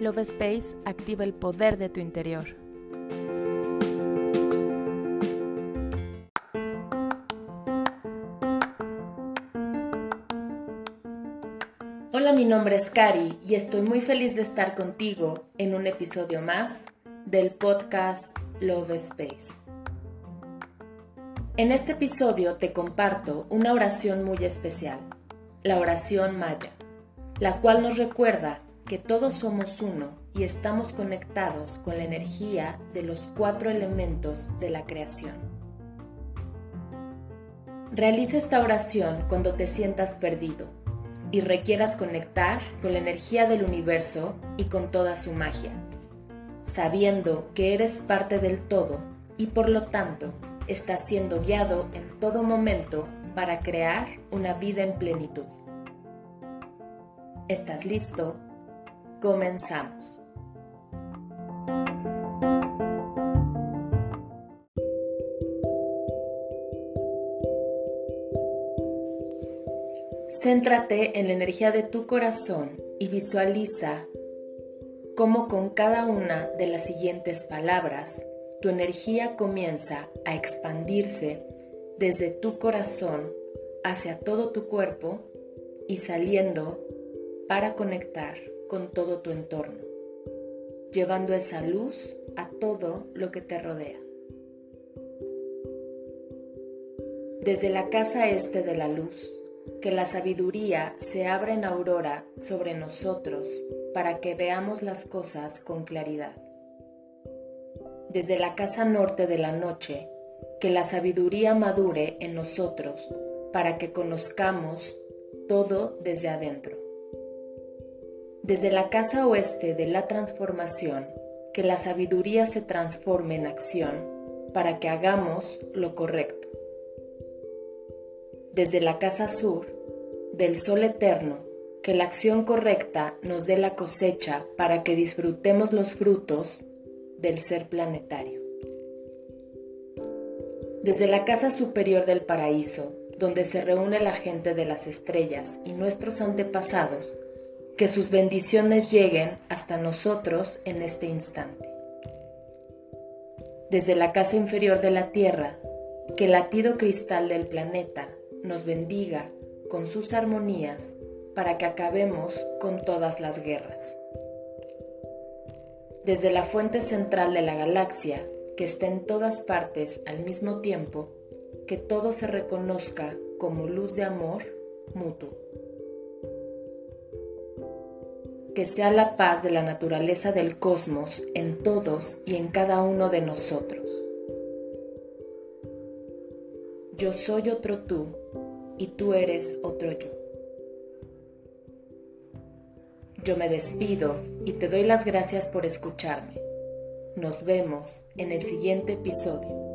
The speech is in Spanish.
Love Space activa el poder de tu interior. Hola, mi nombre es Cari y estoy muy feliz de estar contigo en un episodio más del podcast Love Space. En este episodio te comparto una oración muy especial, la oración maya, la cual nos recuerda que todos somos uno y estamos conectados con la energía de los cuatro elementos de la creación. Realiza esta oración cuando te sientas perdido y requieras conectar con la energía del universo y con toda su magia, sabiendo que eres parte del todo y por lo tanto estás siendo guiado en todo momento para crear una vida en plenitud. ¿Estás listo? Comenzamos. Céntrate en la energía de tu corazón y visualiza cómo con cada una de las siguientes palabras tu energía comienza a expandirse desde tu corazón hacia todo tu cuerpo y saliendo para conectar con todo tu entorno, llevando esa luz a todo lo que te rodea. Desde la casa este de la luz, que la sabiduría se abra en aurora sobre nosotros para que veamos las cosas con claridad. Desde la casa norte de la noche, que la sabiduría madure en nosotros para que conozcamos todo desde adentro desde la casa oeste de la transformación, que la sabiduría se transforme en acción para que hagamos lo correcto. Desde la casa sur, del sol eterno, que la acción correcta nos dé la cosecha para que disfrutemos los frutos del ser planetario. Desde la casa superior del paraíso, donde se reúne la gente de las estrellas y nuestros antepasados, que sus bendiciones lleguen hasta nosotros en este instante. Desde la casa inferior de la Tierra, que el latido cristal del planeta nos bendiga con sus armonías para que acabemos con todas las guerras. Desde la fuente central de la galaxia, que está en todas partes al mismo tiempo, que todo se reconozca como luz de amor mutuo que sea la paz de la naturaleza del cosmos en todos y en cada uno de nosotros. Yo soy otro tú y tú eres otro yo. Yo me despido y te doy las gracias por escucharme. Nos vemos en el siguiente episodio.